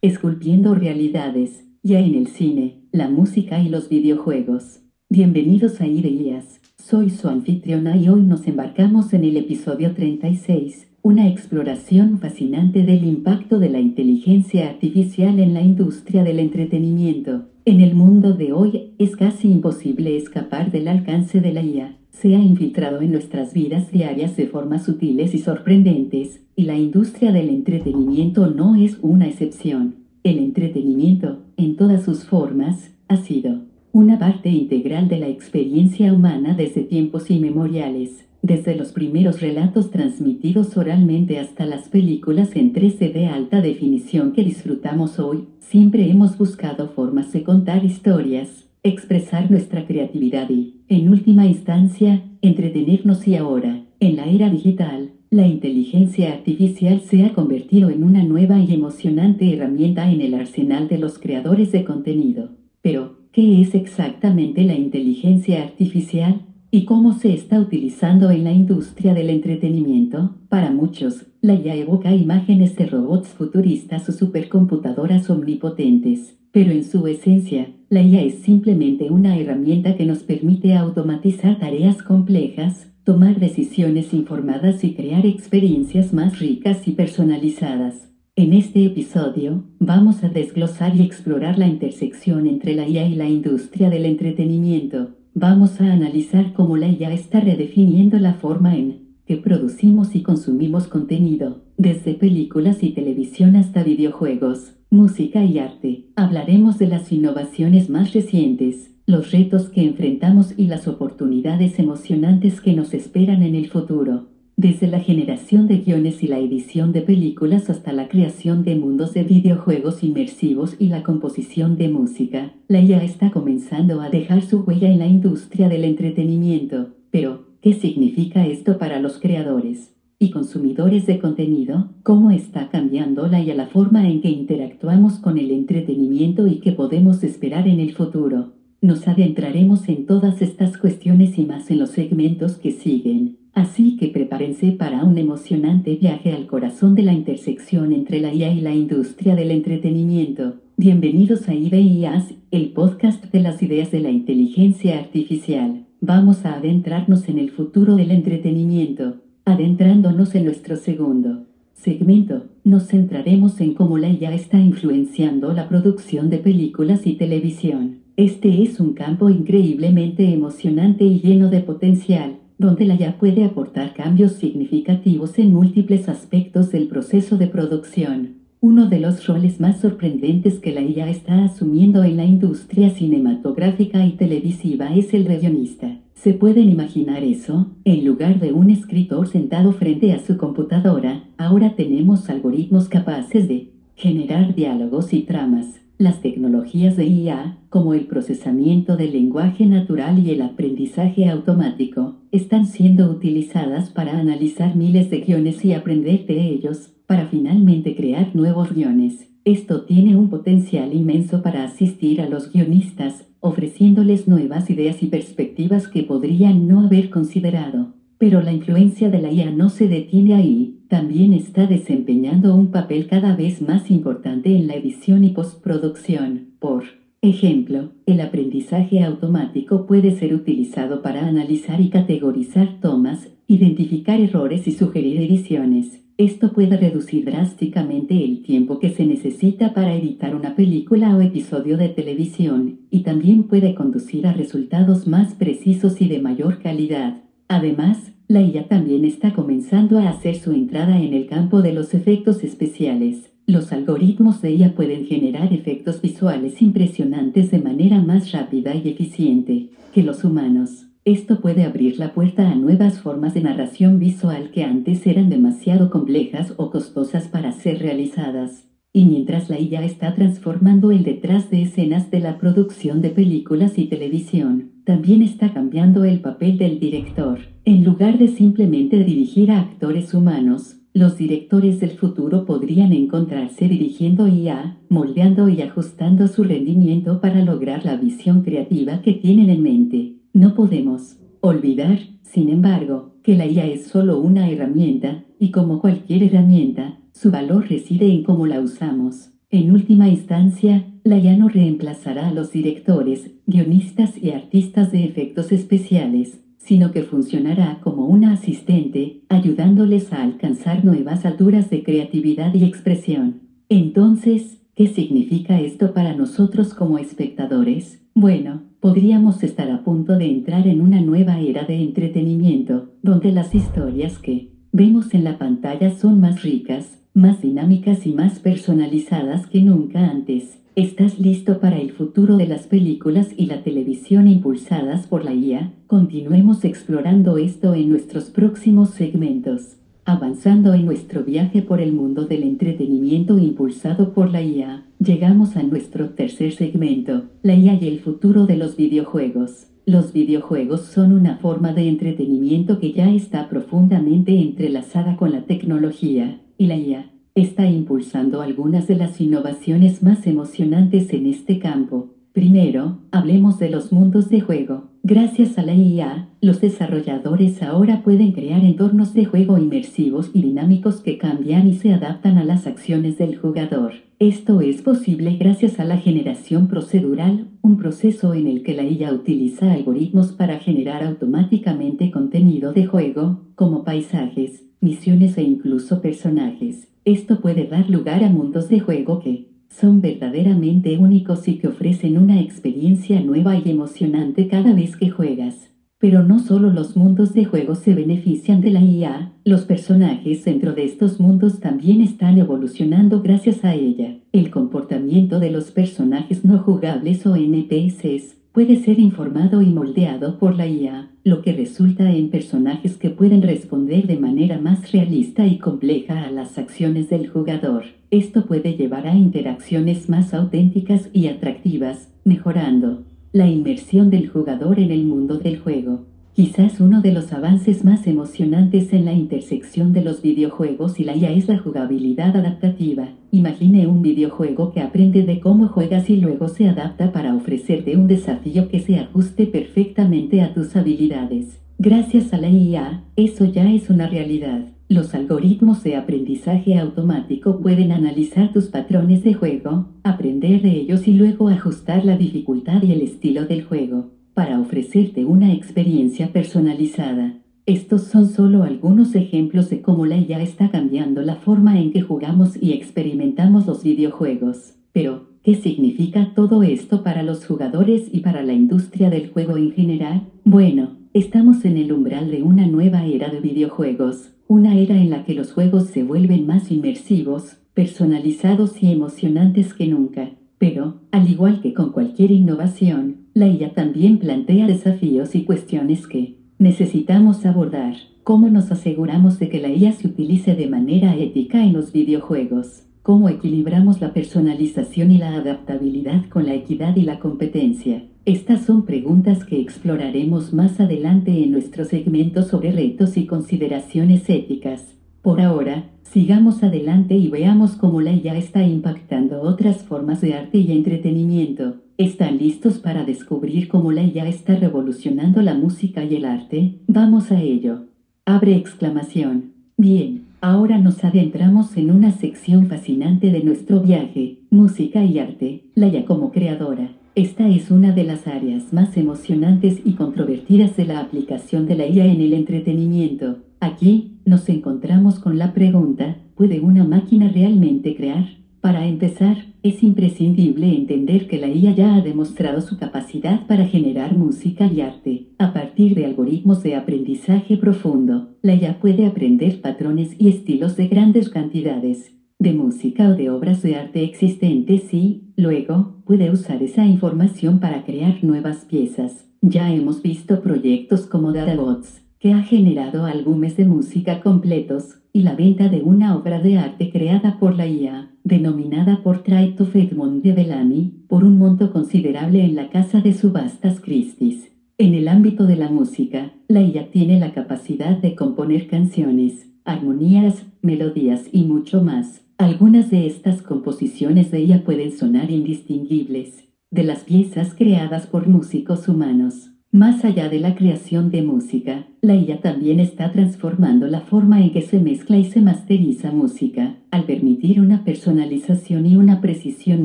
esculpiendo realidades, ya en el cine, la música y los videojuegos. Bienvenidos a Ideas, soy su anfitriona y hoy nos embarcamos en el episodio 36, una exploración fascinante del impacto de la inteligencia artificial en la industria del entretenimiento. En el mundo de hoy es casi imposible escapar del alcance de la IA se ha infiltrado en nuestras vidas diarias de formas sutiles y sorprendentes, y la industria del entretenimiento no es una excepción. El entretenimiento, en todas sus formas, ha sido una parte integral de la experiencia humana desde tiempos inmemoriales, desde los primeros relatos transmitidos oralmente hasta las películas en 3D de alta definición que disfrutamos hoy, siempre hemos buscado formas de contar historias, expresar nuestra creatividad y, en última instancia, entretenernos y ahora, en la era digital, la inteligencia artificial se ha convertido en una nueva y emocionante herramienta en el arsenal de los creadores de contenido. Pero, ¿qué es exactamente la inteligencia artificial? ¿Y cómo se está utilizando en la industria del entretenimiento? Para muchos, la IA evoca imágenes de robots futuristas o supercomputadoras omnipotentes, pero en su esencia, la IA es simplemente una herramienta que nos permite automatizar tareas complejas, tomar decisiones informadas y crear experiencias más ricas y personalizadas. En este episodio, vamos a desglosar y explorar la intersección entre la IA y la industria del entretenimiento. Vamos a analizar cómo la IA está redefiniendo la forma en que producimos y consumimos contenido, desde películas y televisión hasta videojuegos música y arte. Hablaremos de las innovaciones más recientes, los retos que enfrentamos y las oportunidades emocionantes que nos esperan en el futuro. Desde la generación de guiones y la edición de películas hasta la creación de mundos de videojuegos inmersivos y la composición de música, la IA está comenzando a dejar su huella en la industria del entretenimiento. Pero, ¿qué significa esto para los creadores? y consumidores de contenido, cómo está cambiando la y a la forma en que interactuamos con el entretenimiento y qué podemos esperar en el futuro. Nos adentraremos en todas estas cuestiones y más en los segmentos que siguen. Así que prepárense para un emocionante viaje al corazón de la intersección entre la IA y la industria del entretenimiento. Bienvenidos a IBIAS, el podcast de las ideas de la inteligencia artificial. Vamos a adentrarnos en el futuro del entretenimiento Adentrándonos en nuestro segundo segmento, nos centraremos en cómo la IA está influenciando la producción de películas y televisión. Este es un campo increíblemente emocionante y lleno de potencial, donde la IA puede aportar cambios significativos en múltiples aspectos del proceso de producción. Uno de los roles más sorprendentes que la IA está asumiendo en la industria cinematográfica y televisiva es el de guionista. ¿Se pueden imaginar eso? En lugar de un escritor sentado frente a su computadora, ahora tenemos algoritmos capaces de generar diálogos y tramas. Las tecnologías de IA, como el procesamiento del lenguaje natural y el aprendizaje automático, están siendo utilizadas para analizar miles de guiones y aprender de ellos, para finalmente crear nuevos guiones. Esto tiene un potencial inmenso para asistir a los guionistas ofreciéndoles nuevas ideas y perspectivas que podrían no haber considerado. Pero la influencia de la IA no se detiene ahí, también está desempeñando un papel cada vez más importante en la edición y postproducción. Por ejemplo, el aprendizaje automático puede ser utilizado para analizar y categorizar tomas, identificar errores y sugerir ediciones. Esto puede reducir drásticamente el tiempo que se necesita para editar una película o episodio de televisión, y también puede conducir a resultados más precisos y de mayor calidad. Además, la IA también está comenzando a hacer su entrada en el campo de los efectos especiales. Los algoritmos de IA pueden generar efectos visuales impresionantes de manera más rápida y eficiente que los humanos. Esto puede abrir la puerta a nuevas formas de narración visual que antes eran demasiado complejas o costosas para ser realizadas. Y mientras la IA está transformando el detrás de escenas de la producción de películas y televisión, también está cambiando el papel del director. En lugar de simplemente dirigir a actores humanos, los directores del futuro podrían encontrarse dirigiendo IA, moldeando y ajustando su rendimiento para lograr la visión creativa que tienen en mente. No podemos olvidar, sin embargo, que la IA es solo una herramienta, y como cualquier herramienta, su valor reside en cómo la usamos. En última instancia, la IA no reemplazará a los directores, guionistas y artistas de efectos especiales, sino que funcionará como una asistente, ayudándoles a alcanzar nuevas alturas de creatividad y expresión. Entonces, ¿qué significa esto para nosotros como espectadores? Bueno, podríamos estar a punto de entrar en una nueva era de entretenimiento, donde las historias que vemos en la pantalla son más ricas, más dinámicas y más personalizadas que nunca antes. ¿Estás listo para el futuro de las películas y la televisión impulsadas por la IA? Continuemos explorando esto en nuestros próximos segmentos. Avanzando en nuestro viaje por el mundo del entretenimiento impulsado por la IA, llegamos a nuestro tercer segmento, la IA y el futuro de los videojuegos. Los videojuegos son una forma de entretenimiento que ya está profundamente entrelazada con la tecnología, y la IA está impulsando algunas de las innovaciones más emocionantes en este campo. Primero, hablemos de los mundos de juego. Gracias a la IA, los desarrolladores ahora pueden crear entornos de juego inmersivos y dinámicos que cambian y se adaptan a las acciones del jugador. Esto es posible gracias a la generación procedural, un proceso en el que la IA utiliza algoritmos para generar automáticamente contenido de juego, como paisajes, misiones e incluso personajes. Esto puede dar lugar a mundos de juego que son verdaderamente únicos y que ofrecen una experiencia nueva y emocionante cada vez que juegas. Pero no solo los mundos de juego se benefician de la IA, los personajes dentro de estos mundos también están evolucionando gracias a ella. El comportamiento de los personajes no jugables o NPCs puede ser informado y moldeado por la IA, lo que resulta en personajes que pueden responder de manera más realista y compleja a las acciones del jugador. Esto puede llevar a interacciones más auténticas y atractivas, mejorando la inmersión del jugador en el mundo del juego. Quizás uno de los avances más emocionantes en la intersección de los videojuegos y la IA es la jugabilidad adaptativa. Imagine un videojuego que aprende de cómo juegas y luego se adapta para ofrecerte un desafío que se ajuste perfectamente a tus habilidades. Gracias a la IA, eso ya es una realidad. Los algoritmos de aprendizaje automático pueden analizar tus patrones de juego, aprender de ellos y luego ajustar la dificultad y el estilo del juego para ofrecerte una experiencia personalizada. Estos son solo algunos ejemplos de cómo la IA está cambiando la forma en que jugamos y experimentamos los videojuegos. Pero, ¿qué significa todo esto para los jugadores y para la industria del juego en general? Bueno, estamos en el umbral de una nueva era de videojuegos, una era en la que los juegos se vuelven más inmersivos, personalizados y emocionantes que nunca. Pero, al igual que con cualquier innovación, la IA también plantea desafíos y cuestiones que necesitamos abordar. ¿Cómo nos aseguramos de que la IA se utilice de manera ética en los videojuegos? ¿Cómo equilibramos la personalización y la adaptabilidad con la equidad y la competencia? Estas son preguntas que exploraremos más adelante en nuestro segmento sobre retos y consideraciones éticas. Por ahora, sigamos adelante y veamos cómo la IA está impactando otras formas de arte y entretenimiento. ¿Están listos para descubrir cómo la IA está revolucionando la música y el arte? Vamos a ello. Abre exclamación. Bien, ahora nos adentramos en una sección fascinante de nuestro viaje, música y arte, la IA como creadora. Esta es una de las áreas más emocionantes y controvertidas de la aplicación de la IA en el entretenimiento. Aquí, nos encontramos con la pregunta, ¿puede una máquina realmente crear? Para empezar, es imprescindible entender que la IA ya ha demostrado su capacidad para generar música y arte. A partir de algoritmos de aprendizaje profundo, la IA puede aprender patrones y estilos de grandes cantidades de música o de obras de arte existentes y, luego, puede usar esa información para crear nuevas piezas. Ya hemos visto proyectos como DataBots, que ha generado álbumes de música completos, y la venta de una obra de arte creada por la IA, denominada por Traito Edmond de Bellamy, por un monto considerable en la casa de subastas Christie's. En el ámbito de la música, la IA tiene la capacidad de componer canciones, armonías, melodías y mucho más. Algunas de estas composiciones de ella pueden sonar indistinguibles de las piezas creadas por músicos humanos. Más allá de la creación de música, la IA también está transformando la forma en que se mezcla y se masteriza música, al permitir una personalización y una precisión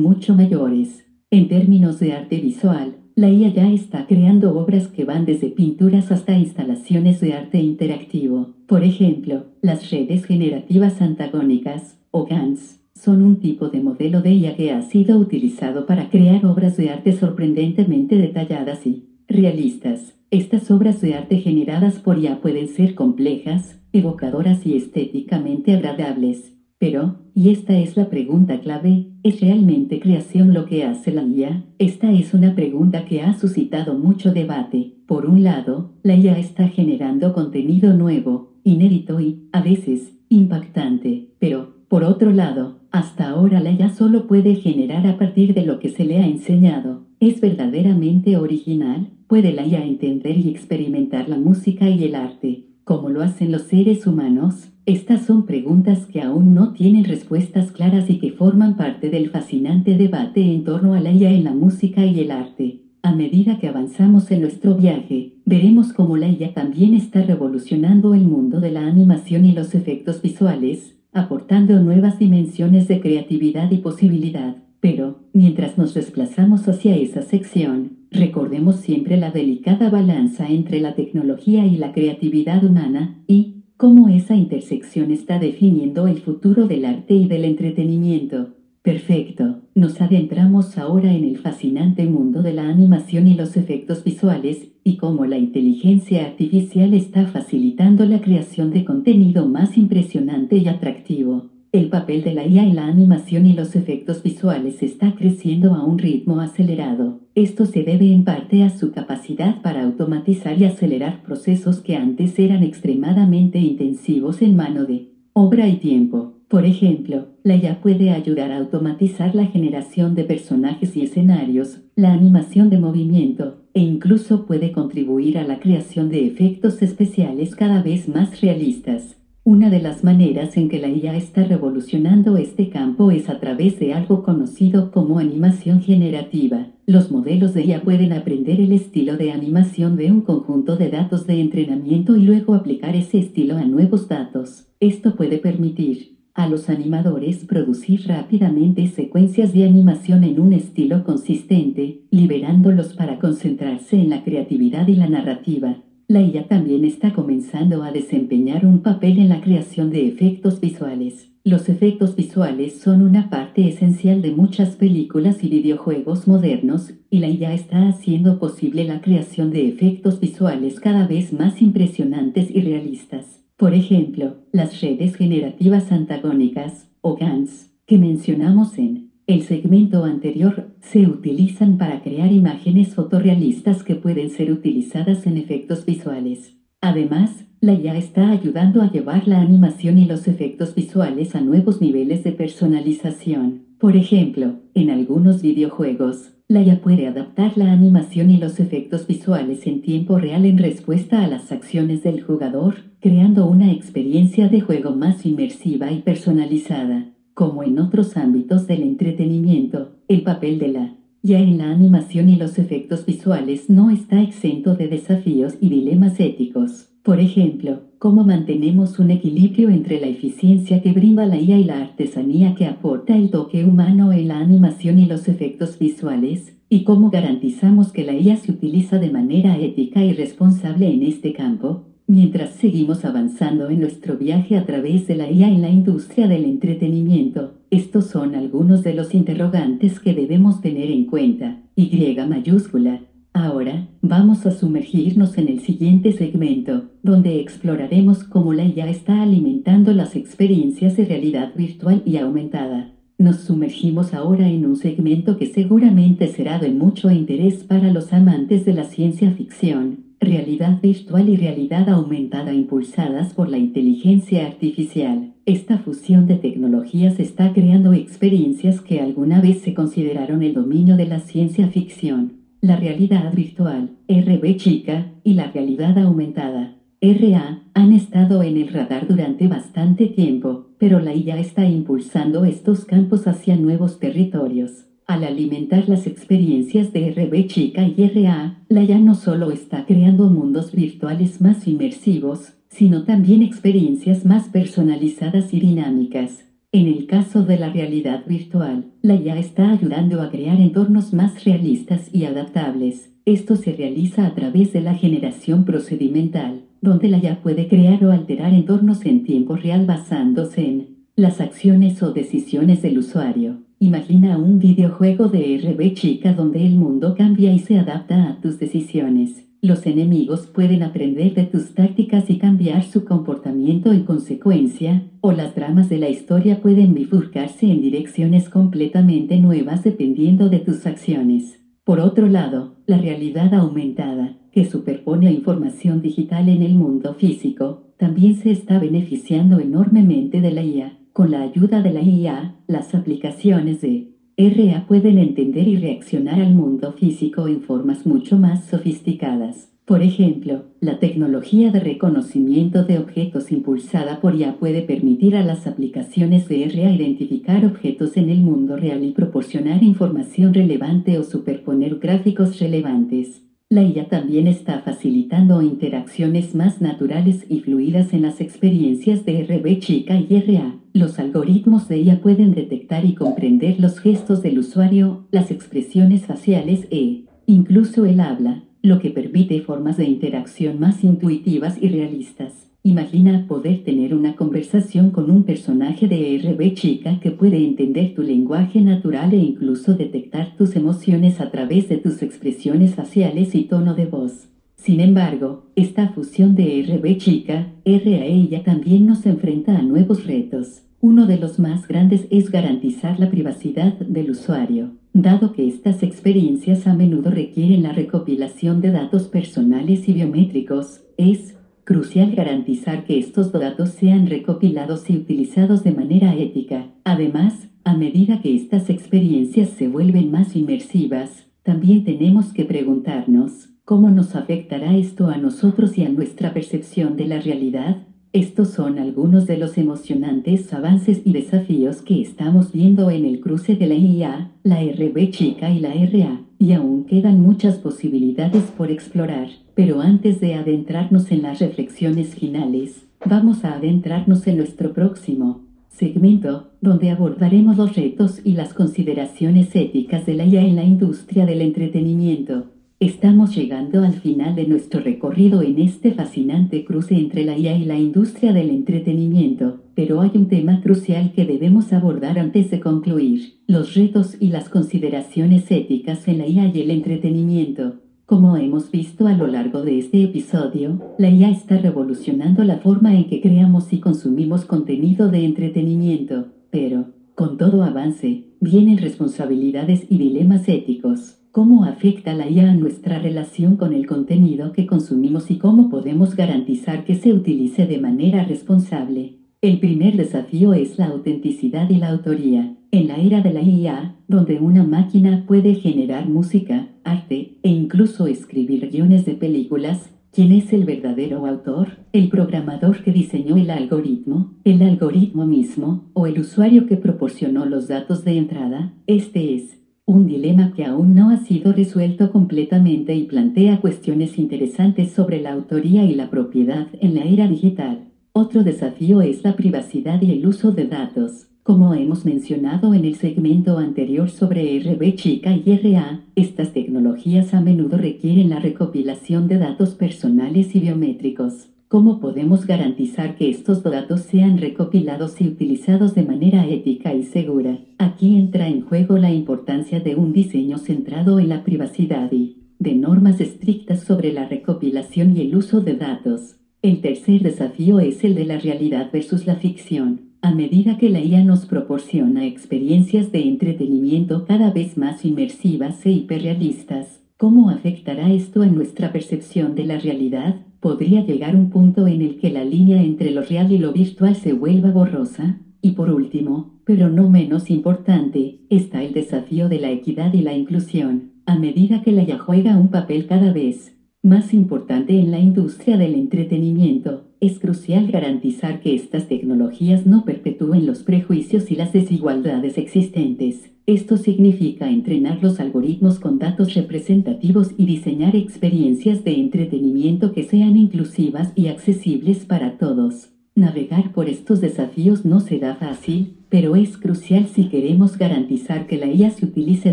mucho mayores. En términos de arte visual, la IA ya está creando obras que van desde pinturas hasta instalaciones de arte interactivo. Por ejemplo, las redes generativas antagónicas, o GANs, son un tipo de modelo de IA que ha sido utilizado para crear obras de arte sorprendentemente detalladas y realistas. Estas obras de arte generadas por IA pueden ser complejas, evocadoras y estéticamente agradables. Pero, y esta es la pregunta clave, ¿es realmente creación lo que hace la IA? Esta es una pregunta que ha suscitado mucho debate. Por un lado, la IA está generando contenido nuevo, inédito y, a veces, impactante. Pero, por otro lado, hasta ahora la IA solo puede generar a partir de lo que se le ha enseñado. ¿Es verdaderamente original? ¿Puede la IA entender y experimentar la música y el arte, como lo hacen los seres humanos? Estas son preguntas que aún no tienen respuestas claras y que forman parte del fascinante debate en torno a la IA en la música y el arte. A medida que avanzamos en nuestro viaje, veremos cómo la IA también está revolucionando el mundo de la animación y los efectos visuales, aportando nuevas dimensiones de creatividad y posibilidad. Pero, mientras nos desplazamos hacia esa sección, recordemos siempre la delicada balanza entre la tecnología y la creatividad humana, y, cómo esa intersección está definiendo el futuro del arte y del entretenimiento. Perfecto, nos adentramos ahora en el fascinante mundo de la animación y los efectos visuales, y cómo la inteligencia artificial está facilitando la creación de contenido más impresionante y atractivo. El papel de la IA en la animación y los efectos visuales está creciendo a un ritmo acelerado. Esto se debe en parte a su capacidad para automatizar y acelerar procesos que antes eran extremadamente intensivos en mano de obra y tiempo. Por ejemplo, la IA puede ayudar a automatizar la generación de personajes y escenarios, la animación de movimiento, e incluso puede contribuir a la creación de efectos especiales cada vez más realistas. Una de las maneras en que la IA está revolucionando este campo es a través de algo conocido como animación generativa. Los modelos de IA pueden aprender el estilo de animación de un conjunto de datos de entrenamiento y luego aplicar ese estilo a nuevos datos. Esto puede permitir a los animadores producir rápidamente secuencias de animación en un estilo consistente, liberándolos para concentrarse en la creatividad y la narrativa. La IA también está comenzando a desempeñar un papel en la creación de efectos visuales. Los efectos visuales son una parte esencial de muchas películas y videojuegos modernos, y la IA está haciendo posible la creación de efectos visuales cada vez más impresionantes y realistas. Por ejemplo, las redes generativas antagónicas, o GANs, que mencionamos en el segmento anterior se utilizan para crear imágenes fotorrealistas que pueden ser utilizadas en efectos visuales. Además, la IA está ayudando a llevar la animación y los efectos visuales a nuevos niveles de personalización. Por ejemplo, en algunos videojuegos, la IA puede adaptar la animación y los efectos visuales en tiempo real en respuesta a las acciones del jugador, creando una experiencia de juego más inmersiva y personalizada. Como en otros ámbitos del entretenimiento, el papel de la ya en la animación y los efectos visuales no está exento de desafíos y dilemas éticos. Por ejemplo, cómo mantenemos un equilibrio entre la eficiencia que brinda la IA y la artesanía que aporta el toque humano en la animación y los efectos visuales, y cómo garantizamos que la IA se utiliza de manera ética y responsable en este campo. Mientras seguimos avanzando en nuestro viaje a través de la IA en la industria del entretenimiento, estos son algunos de los interrogantes que debemos tener en cuenta. Y mayúscula. Ahora, vamos a sumergirnos en el siguiente segmento, donde exploraremos cómo la IA está alimentando las experiencias de realidad virtual y aumentada. Nos sumergimos ahora en un segmento que seguramente será de mucho interés para los amantes de la ciencia ficción realidad virtual y realidad aumentada impulsadas por la inteligencia artificial. Esta fusión de tecnologías está creando experiencias que alguna vez se consideraron el dominio de la ciencia ficción. La realidad virtual, RB chica, y la realidad aumentada, RA, han estado en el radar durante bastante tiempo, pero la IA está impulsando estos campos hacia nuevos territorios. Al alimentar las experiencias de RB Chica y RA, la IA no solo está creando mundos virtuales más inmersivos, sino también experiencias más personalizadas y dinámicas. En el caso de la realidad virtual, la IA está ayudando a crear entornos más realistas y adaptables. Esto se realiza a través de la generación procedimental, donde la IA puede crear o alterar entornos en tiempo real basándose en las acciones o decisiones del usuario. Imagina un videojuego de RB chica donde el mundo cambia y se adapta a tus decisiones. Los enemigos pueden aprender de tus tácticas y cambiar su comportamiento en consecuencia, o las dramas de la historia pueden bifurcarse en direcciones completamente nuevas dependiendo de tus acciones. Por otro lado, la realidad aumentada, que superpone a información digital en el mundo físico, también se está beneficiando enormemente de la IA. Con la ayuda de la IA, las aplicaciones de RA pueden entender y reaccionar al mundo físico en formas mucho más sofisticadas. Por ejemplo, la tecnología de reconocimiento de objetos impulsada por IA puede permitir a las aplicaciones de RA identificar objetos en el mundo real y proporcionar información relevante o superponer gráficos relevantes. La IA también está facilitando interacciones más naturales y fluidas en las experiencias de RB chica y RA. Los algoritmos de IA pueden detectar y comprender los gestos del usuario, las expresiones faciales e, incluso el habla, lo que permite formas de interacción más intuitivas y realistas. Imagina poder tener una conversación con un personaje de RB chica que puede entender tu lenguaje natural e incluso detectar tus emociones a través de tus expresiones faciales y tono de voz. Sin embargo, esta fusión de RB chica, RA ella también nos enfrenta a nuevos retos. Uno de los más grandes es garantizar la privacidad del usuario, dado que estas experiencias a menudo requieren la recopilación de datos personales y biométricos, es crucial garantizar que estos datos sean recopilados y utilizados de manera ética. Además, a medida que estas experiencias se vuelven más inmersivas, también tenemos que preguntarnos, ¿cómo nos afectará esto a nosotros y a nuestra percepción de la realidad? Estos son algunos de los emocionantes avances y desafíos que estamos viendo en el cruce de la IA, la RB chica y la RA, y aún quedan muchas posibilidades por explorar. Pero antes de adentrarnos en las reflexiones finales, vamos a adentrarnos en nuestro próximo segmento, donde abordaremos los retos y las consideraciones éticas de la IA en la industria del entretenimiento. Estamos llegando al final de nuestro recorrido en este fascinante cruce entre la IA y la industria del entretenimiento, pero hay un tema crucial que debemos abordar antes de concluir, los retos y las consideraciones éticas en la IA y el entretenimiento. Como hemos visto a lo largo de este episodio, la IA está revolucionando la forma en que creamos y consumimos contenido de entretenimiento, pero, con todo avance, vienen responsabilidades y dilemas éticos. ¿Cómo afecta la IA a nuestra relación con el contenido que consumimos y cómo podemos garantizar que se utilice de manera responsable? El primer desafío es la autenticidad y la autoría. En la era de la IA, donde una máquina puede generar música, arte e incluso escribir guiones de películas, ¿quién es el verdadero autor? ¿El programador que diseñó el algoritmo? ¿El algoritmo mismo? ¿O el usuario que proporcionó los datos de entrada? Este es un dilema que aún no ha sido resuelto completamente y plantea cuestiones interesantes sobre la autoría y la propiedad en la era digital. Otro desafío es la privacidad y el uso de datos. Como hemos mencionado en el segmento anterior sobre RB chica y RA, estas tecnologías a menudo requieren la recopilación de datos personales y biométricos. ¿Cómo podemos garantizar que estos datos sean recopilados y utilizados de manera ética y segura? Aquí entra en juego la importancia de un diseño centrado en la privacidad y de normas estrictas sobre la recopilación y el uso de datos. El tercer desafío es el de la realidad versus la ficción. A medida que la IA nos proporciona experiencias de entretenimiento cada vez más inmersivas e hiperrealistas, ¿cómo afectará esto en nuestra percepción de la realidad? Podría llegar un punto en el que la línea entre lo real y lo virtual se vuelva borrosa. Y por último, pero no menos importante, está el desafío de la equidad y la inclusión. A medida que la IA juega un papel cada vez más importante en la industria del entretenimiento, Es crucial garantizar que estas tecnologías no perpetúen los prejuicios y las desigualdades existentes. Esto significa entrenar los algoritmos con datos representativos y diseñar experiencias de entretenimiento que sean inclusivas y accesibles para todos. Navegar por estos desafíos no será fácil, pero es crucial si queremos garantizar que la IA se utilice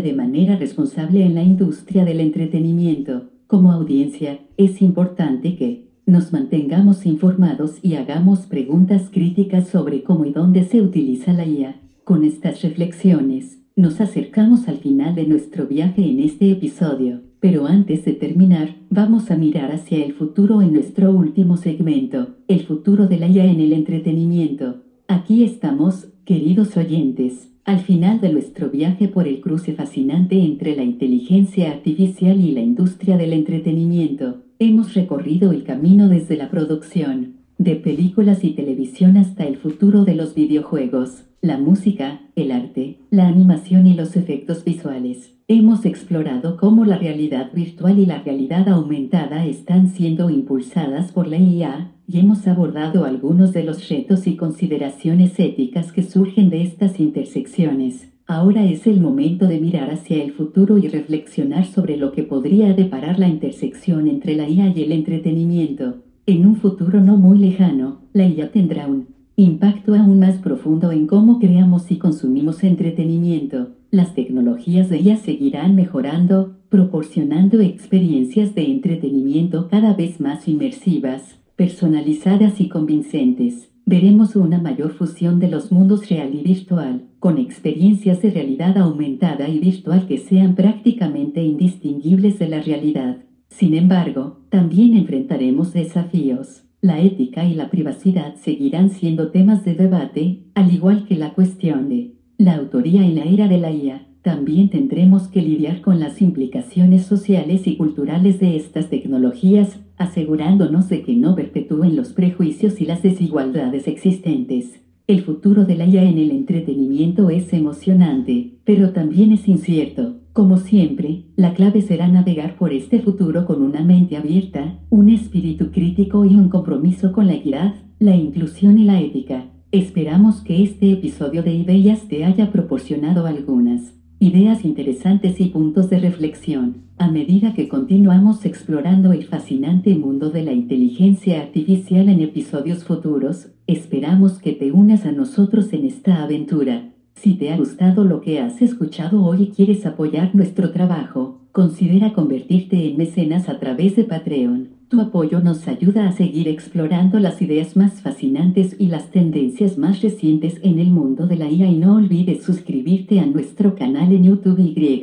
de manera responsable en la industria del entretenimiento. Como audiencia, es importante que nos mantengamos informados y hagamos preguntas críticas sobre cómo y dónde se utiliza la IA. Con estas reflexiones, nos acercamos al final de nuestro viaje en este episodio, pero antes de terminar, vamos a mirar hacia el futuro en nuestro último segmento, el futuro de la IA en el entretenimiento. Aquí estamos, queridos oyentes, al final de nuestro viaje por el cruce fascinante entre la inteligencia artificial y la industria del entretenimiento. Hemos recorrido el camino desde la producción de películas y televisión hasta el futuro de los videojuegos, la música, el arte, la animación y los efectos visuales. Hemos explorado cómo la realidad virtual y la realidad aumentada están siendo impulsadas por la IA y hemos abordado algunos de los retos y consideraciones éticas que surgen de estas intersecciones. Ahora es el momento de mirar hacia el futuro y reflexionar sobre lo que podría deparar la intersección entre la IA y el entretenimiento. En un futuro no muy lejano, la IA tendrá un impacto aún más profundo en cómo creamos y consumimos entretenimiento. Las tecnologías de IA seguirán mejorando, proporcionando experiencias de entretenimiento cada vez más inmersivas, personalizadas y convincentes veremos una mayor fusión de los mundos real y virtual, con experiencias de realidad aumentada y virtual que sean prácticamente indistinguibles de la realidad. Sin embargo, también enfrentaremos desafíos. La ética y la privacidad seguirán siendo temas de debate, al igual que la cuestión de la autoría en la era de la IA. También tendremos que lidiar con las implicaciones sociales y culturales de estas tecnologías, asegurándonos de que no perpetúen los prejuicios y las desigualdades existentes. El futuro de la IA en el entretenimiento es emocionante, pero también es incierto. Como siempre, la clave será navegar por este futuro con una mente abierta, un espíritu crítico y un compromiso con la equidad, la inclusión y la ética. Esperamos que este episodio de Ideas te haya proporcionado algunas ideas interesantes y puntos de reflexión. A medida que continuamos explorando el fascinante mundo de la inteligencia artificial en episodios futuros, esperamos que te unas a nosotros en esta aventura. Si te ha gustado lo que has escuchado hoy y quieres apoyar nuestro trabajo, considera convertirte en mecenas a través de Patreon. Tu apoyo nos ayuda a seguir explorando las ideas más fascinantes y las tendencias más recientes en el mundo de la IA y no olvides suscribirte a nuestro canal en YouTube y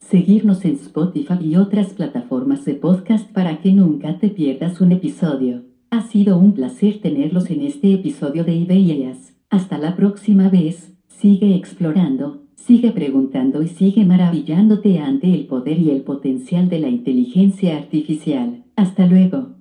seguirnos en Spotify y otras plataformas de podcast para que nunca te pierdas un episodio. Ha sido un placer tenerlos en este episodio de Ideas. Hasta la próxima vez, sigue explorando, sigue preguntando y sigue maravillándote ante el poder y el potencial de la inteligencia artificial. Hasta luego.